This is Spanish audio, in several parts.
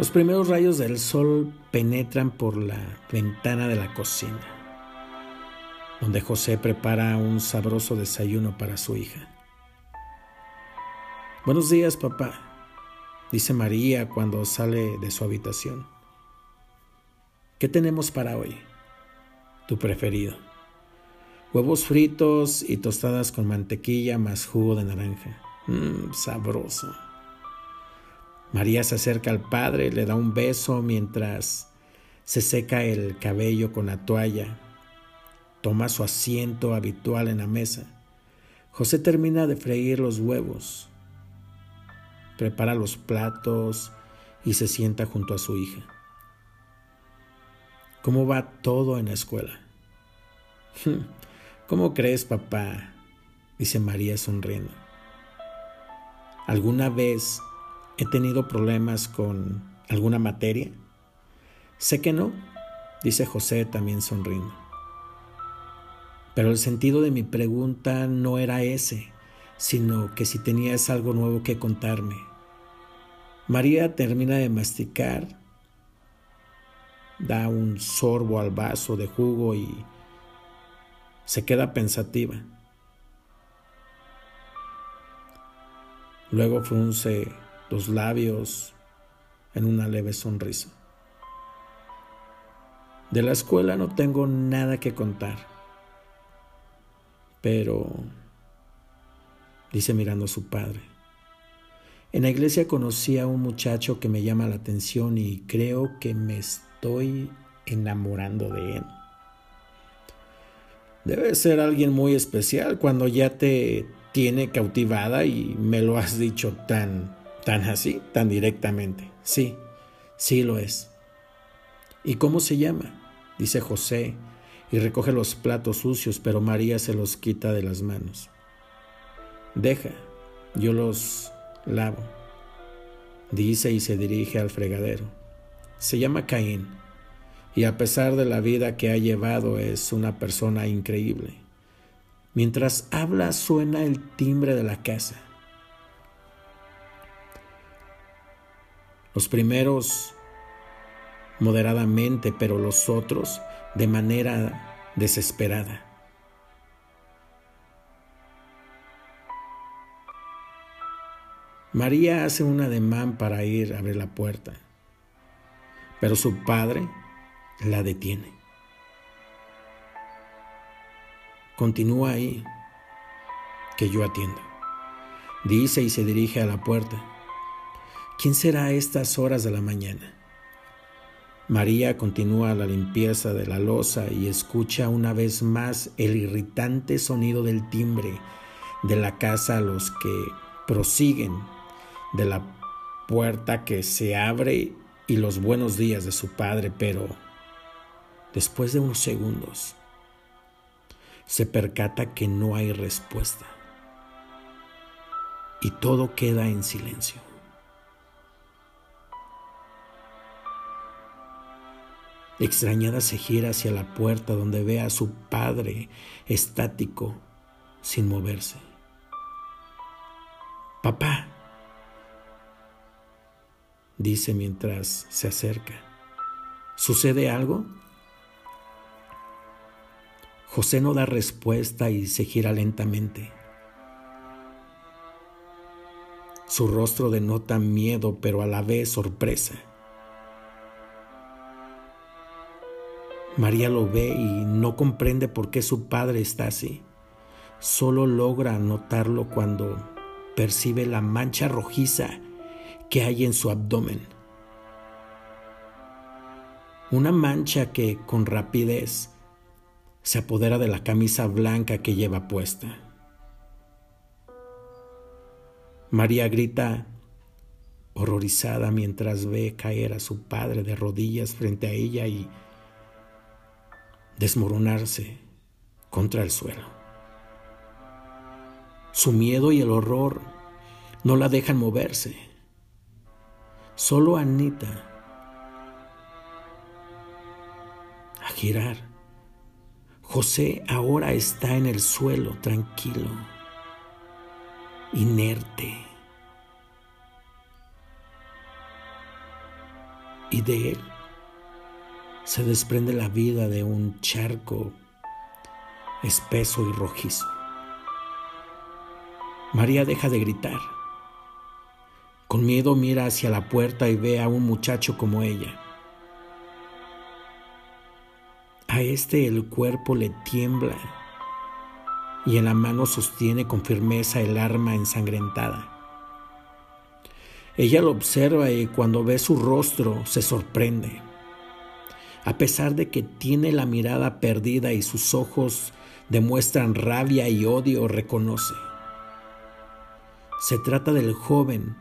Los primeros rayos del sol penetran por la ventana de la cocina, donde José prepara un sabroso desayuno para su hija. Buenos días, papá, dice María cuando sale de su habitación. ¿Qué tenemos para hoy? Tu preferido. Huevos fritos y tostadas con mantequilla más jugo de naranja. Mmm, sabroso. María se acerca al padre, le da un beso mientras se seca el cabello con la toalla. Toma su asiento habitual en la mesa. José termina de freír los huevos, prepara los platos y se sienta junto a su hija. ¿Cómo va todo en la escuela? ¿Cómo crees, papá? dice María sonriendo. ¿Alguna vez ¿He tenido problemas con alguna materia? Sé que no, dice José también sonriendo. Pero el sentido de mi pregunta no era ese, sino que si tenías algo nuevo que contarme. María termina de masticar, da un sorbo al vaso de jugo y se queda pensativa. Luego frunce los labios en una leve sonrisa. De la escuela no tengo nada que contar, pero, dice mirando a su padre, en la iglesia conocí a un muchacho que me llama la atención y creo que me estoy enamorando de él. Debe ser alguien muy especial cuando ya te tiene cautivada y me lo has dicho tan Tan así, tan directamente. Sí, sí lo es. ¿Y cómo se llama? Dice José y recoge los platos sucios, pero María se los quita de las manos. Deja, yo los lavo. Dice y se dirige al fregadero. Se llama Caín y a pesar de la vida que ha llevado es una persona increíble. Mientras habla suena el timbre de la casa. Los primeros moderadamente, pero los otros de manera desesperada. María hace un ademán para ir a abrir la puerta, pero su padre la detiene. Continúa ahí, que yo atiendo. Dice y se dirige a la puerta. ¿Quién será a estas horas de la mañana? María continúa la limpieza de la losa y escucha una vez más el irritante sonido del timbre de la casa a los que prosiguen de la puerta que se abre y los buenos días de su padre, pero después de unos segundos se percata que no hay respuesta y todo queda en silencio. Extrañada se gira hacia la puerta donde ve a su padre estático, sin moverse. Papá, dice mientras se acerca. ¿Sucede algo? José no da respuesta y se gira lentamente. Su rostro denota miedo, pero a la vez sorpresa. María lo ve y no comprende por qué su padre está así. Solo logra notarlo cuando percibe la mancha rojiza que hay en su abdomen. Una mancha que con rapidez se apodera de la camisa blanca que lleva puesta. María grita horrorizada mientras ve caer a su padre de rodillas frente a ella y desmoronarse contra el suelo. Su miedo y el horror no la dejan moverse. Solo Anita a girar. José ahora está en el suelo, tranquilo, inerte. y de él se desprende la vida de un charco espeso y rojizo. María deja de gritar. Con miedo mira hacia la puerta y ve a un muchacho como ella. A este el cuerpo le tiembla y en la mano sostiene con firmeza el arma ensangrentada. Ella lo observa y cuando ve su rostro se sorprende. A pesar de que tiene la mirada perdida y sus ojos demuestran rabia y odio, reconoce. Se trata del joven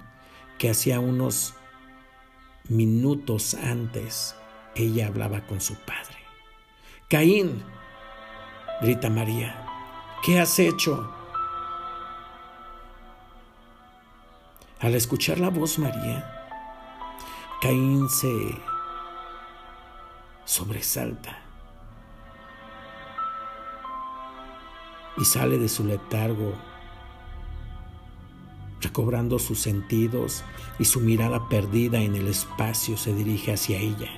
que hacía unos minutos antes ella hablaba con su padre. Caín, grita María, ¿qué has hecho? Al escuchar la voz María, Caín se sobresalta y sale de su letargo, recobrando sus sentidos y su mirada perdida en el espacio se dirige hacia ella,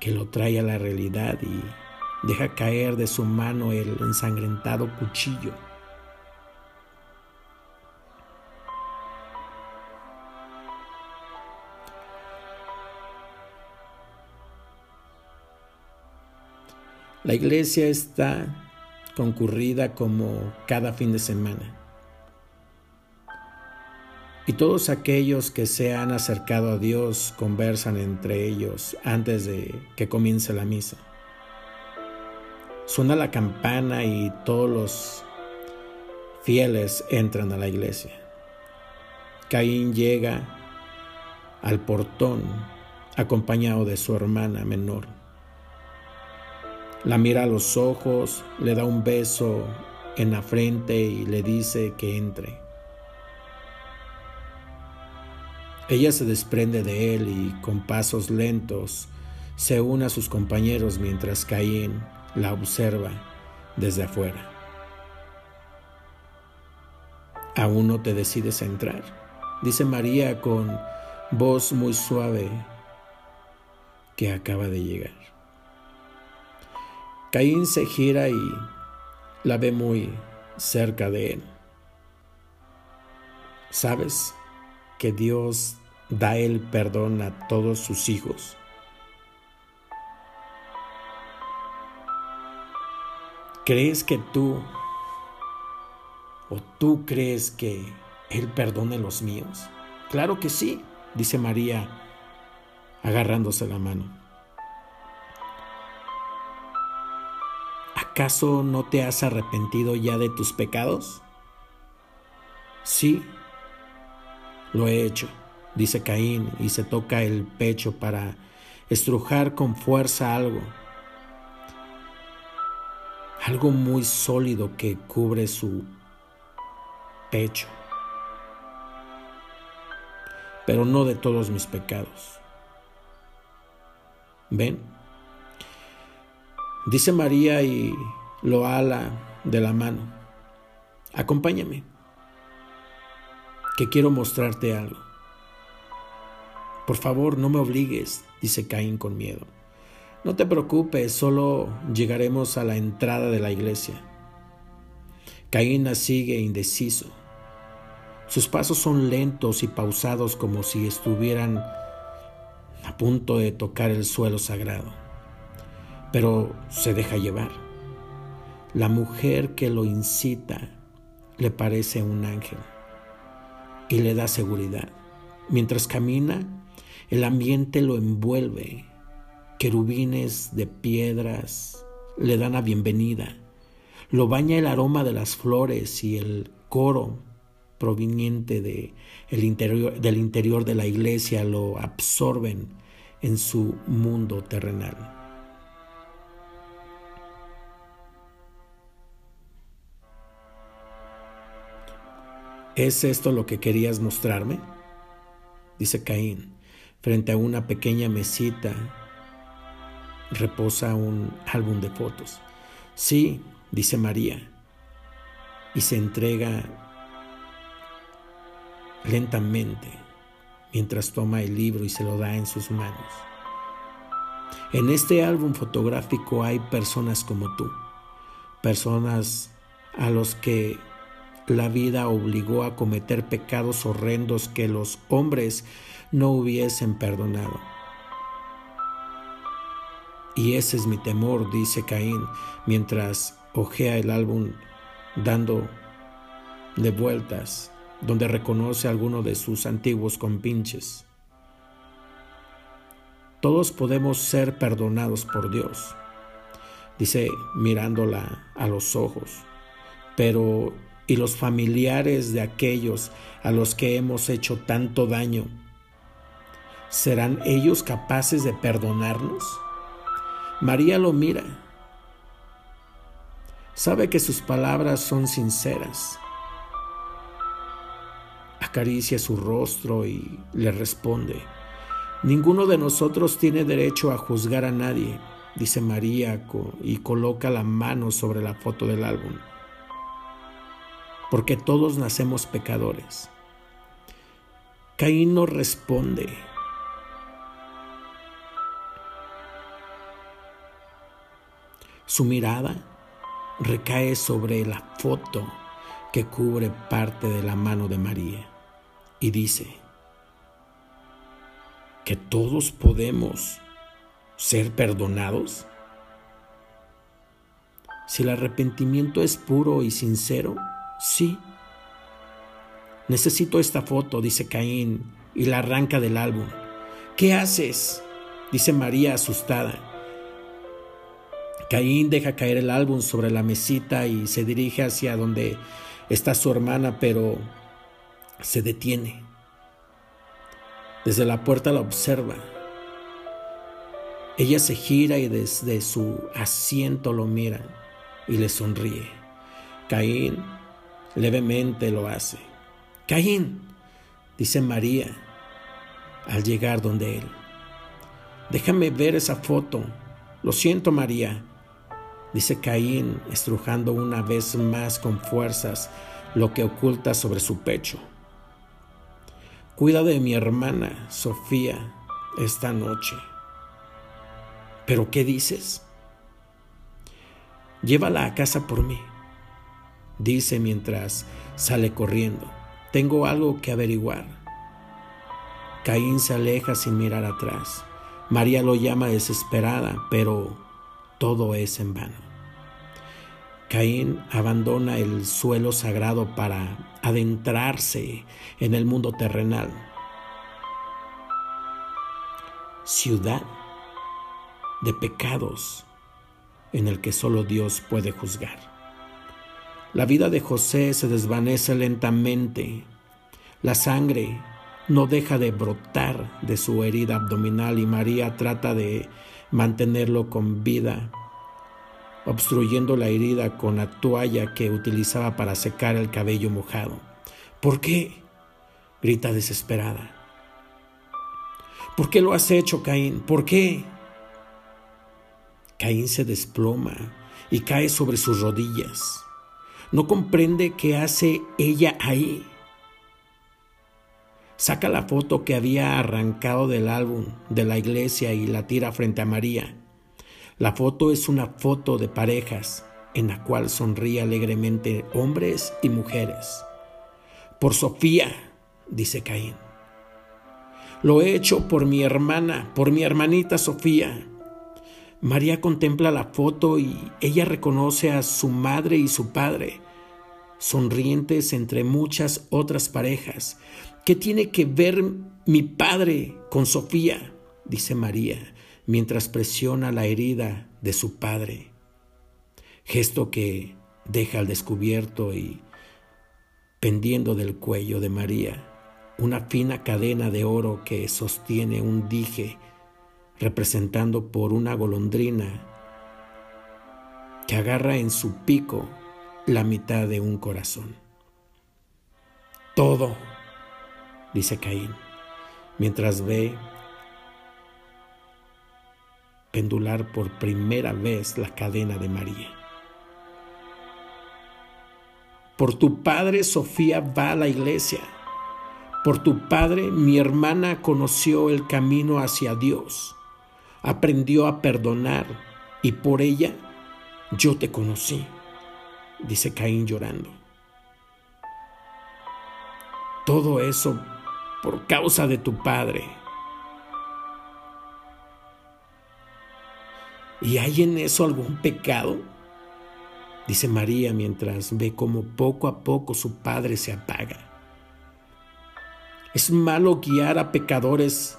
que lo trae a la realidad y deja caer de su mano el ensangrentado cuchillo. La iglesia está concurrida como cada fin de semana. Y todos aquellos que se han acercado a Dios conversan entre ellos antes de que comience la misa. Suena la campana y todos los fieles entran a la iglesia. Caín llega al portón acompañado de su hermana menor. La mira a los ojos, le da un beso en la frente y le dice que entre. Ella se desprende de él y con pasos lentos se une a sus compañeros mientras Caín la observa desde afuera. Aún no te decides a entrar, dice María con voz muy suave que acaba de llegar. Caín se gira y la ve muy cerca de él. ¿Sabes que Dios da el perdón a todos sus hijos? ¿Crees que tú o tú crees que Él perdone los míos? Claro que sí, dice María agarrándose la mano. ¿Acaso no te has arrepentido ya de tus pecados? Sí, lo he hecho, dice Caín y se toca el pecho para estrujar con fuerza algo, algo muy sólido que cubre su pecho, pero no de todos mis pecados. ¿Ven? Dice María y lo ala de la mano. Acompáñame, que quiero mostrarte algo. Por favor, no me obligues, dice Caín con miedo. No te preocupes, solo llegaremos a la entrada de la iglesia. Caín sigue indeciso. Sus pasos son lentos y pausados como si estuvieran a punto de tocar el suelo sagrado pero se deja llevar. La mujer que lo incita le parece un ángel y le da seguridad. Mientras camina, el ambiente lo envuelve. Querubines de piedras le dan la bienvenida. Lo baña el aroma de las flores y el coro proveniente de del interior de la iglesia lo absorben en su mundo terrenal. ¿Es esto lo que querías mostrarme? Dice Caín. Frente a una pequeña mesita reposa un álbum de fotos. Sí, dice María. Y se entrega lentamente mientras toma el libro y se lo da en sus manos. En este álbum fotográfico hay personas como tú, personas a los que la vida obligó a cometer pecados horrendos que los hombres no hubiesen perdonado. Y ese es mi temor, dice Caín, mientras ojea el álbum dando de vueltas, donde reconoce a alguno de sus antiguos compinches. Todos podemos ser perdonados por Dios, dice mirándola a los ojos, pero ¿y los familiares de aquellos a los que hemos hecho tanto daño? ¿Serán ellos capaces de perdonarnos? María lo mira. Sabe que sus palabras son sinceras. Acaricia su rostro y le responde. Ninguno de nosotros tiene derecho a juzgar a nadie, dice María y coloca la mano sobre la foto del álbum. Porque todos nacemos pecadores. Caín no responde. Su mirada recae sobre la foto que cubre parte de la mano de María y dice, que todos podemos ser perdonados? Si el arrepentimiento es puro y sincero, sí. Necesito esta foto, dice Caín, y la arranca del álbum. ¿Qué haces? dice María asustada. Caín deja caer el álbum sobre la mesita y se dirige hacia donde está su hermana, pero se detiene. Desde la puerta la observa. Ella se gira y desde su asiento lo mira y le sonríe. Caín levemente lo hace. Caín, dice María al llegar donde él. Déjame ver esa foto. Lo siento, María, dice Caín, estrujando una vez más con fuerzas lo que oculta sobre su pecho. Cuida de mi hermana Sofía esta noche. ¿Pero qué dices? Llévala a casa por mí, dice mientras sale corriendo. Tengo algo que averiguar. Caín se aleja sin mirar atrás. María lo llama desesperada, pero todo es en vano. Caín abandona el suelo sagrado para adentrarse en el mundo terrenal. Ciudad de pecados en el que solo Dios puede juzgar. La vida de José se desvanece lentamente. La sangre no deja de brotar de su herida abdominal y María trata de mantenerlo con vida obstruyendo la herida con la toalla que utilizaba para secar el cabello mojado. ¿Por qué? grita desesperada. ¿Por qué lo has hecho, Caín? ¿Por qué? Caín se desploma y cae sobre sus rodillas. No comprende qué hace ella ahí. Saca la foto que había arrancado del álbum de la iglesia y la tira frente a María. La foto es una foto de parejas en la cual sonríe alegremente hombres y mujeres. Por Sofía, dice Caín. Lo he hecho por mi hermana, por mi hermanita Sofía. María contempla la foto y ella reconoce a su madre y su padre, sonrientes entre muchas otras parejas. ¿Qué tiene que ver mi padre con Sofía? dice María mientras presiona la herida de su padre, gesto que deja al descubierto y pendiendo del cuello de María una fina cadena de oro que sostiene un dije representando por una golondrina que agarra en su pico la mitad de un corazón. Todo, dice Caín, mientras ve pendular por primera vez la cadena de María. Por tu padre Sofía va a la iglesia. Por tu padre mi hermana conoció el camino hacia Dios, aprendió a perdonar y por ella yo te conocí, dice Caín llorando. Todo eso por causa de tu padre. ¿Y hay en eso algún pecado? Dice María mientras ve cómo poco a poco su padre se apaga. ¿Es malo guiar a pecadores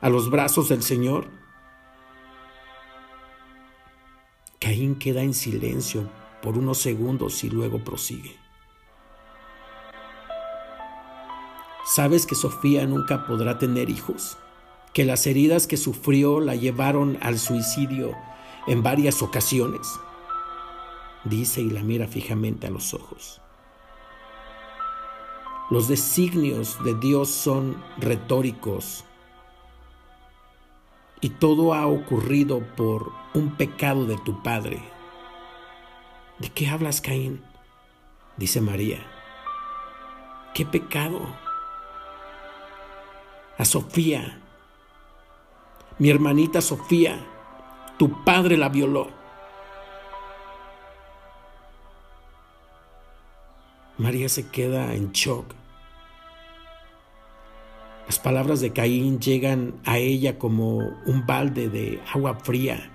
a los brazos del Señor? Queda en silencio por unos segundos y luego prosigue. ¿Sabes que Sofía nunca podrá tener hijos? Que las heridas que sufrió la llevaron al suicidio en varias ocasiones. Dice y la mira fijamente a los ojos. Los designios de Dios son retóricos y todo ha ocurrido por un pecado de tu padre. ¿De qué hablas, Caín? Dice María. ¿Qué pecado? A Sofía, mi hermanita Sofía, tu padre la violó. María se queda en shock. Las palabras de Caín llegan a ella como un balde de agua fría.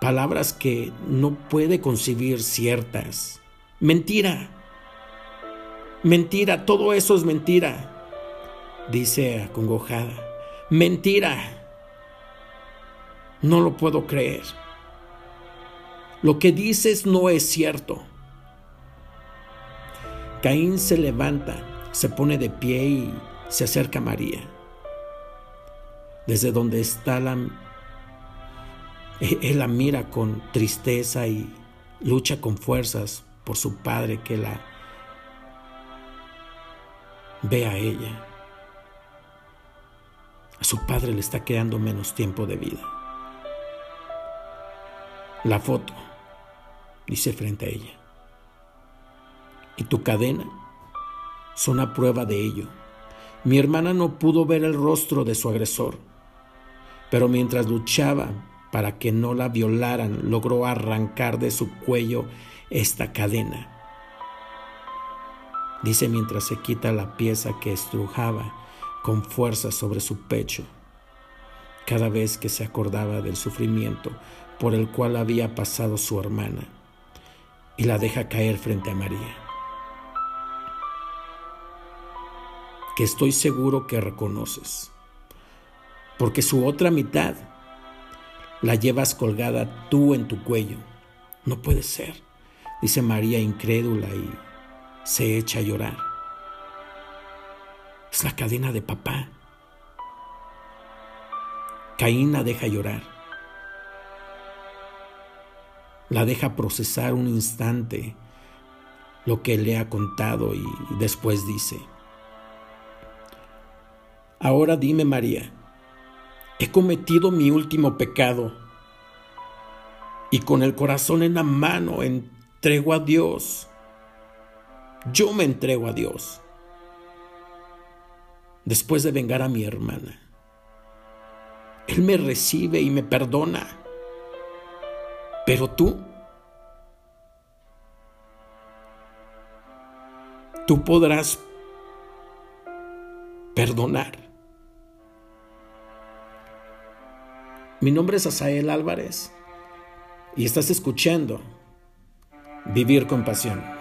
Palabras que no puede concebir ciertas. Mentira. Mentira, todo eso es mentira. Dice acongojada. Mentira. No lo puedo creer. Lo que dices no es cierto. Caín se levanta, se pone de pie y se acerca a María. Desde donde está la... Él la mira con tristeza y lucha con fuerzas por su padre que la ve a ella. A su padre le está quedando menos tiempo de vida. La foto, dice frente a ella y tu cadena son una prueba de ello. Mi hermana no pudo ver el rostro de su agresor, pero mientras luchaba para que no la violaran, logró arrancar de su cuello esta cadena. Dice mientras se quita la pieza que estrujaba con fuerza sobre su pecho, cada vez que se acordaba del sufrimiento por el cual había pasado su hermana, y la deja caer frente a María. que estoy seguro que reconoces, porque su otra mitad la llevas colgada tú en tu cuello. No puede ser, dice María incrédula y se echa a llorar. Es la cadena de papá. Caín la deja llorar. La deja procesar un instante lo que le ha contado y después dice, Ahora dime, María, he cometido mi último pecado y con el corazón en la mano entrego a Dios. Yo me entrego a Dios después de vengar a mi hermana. Él me recibe y me perdona. Pero tú, tú podrás perdonar. Mi nombre es Asael Álvarez y estás escuchando Vivir con Pasión.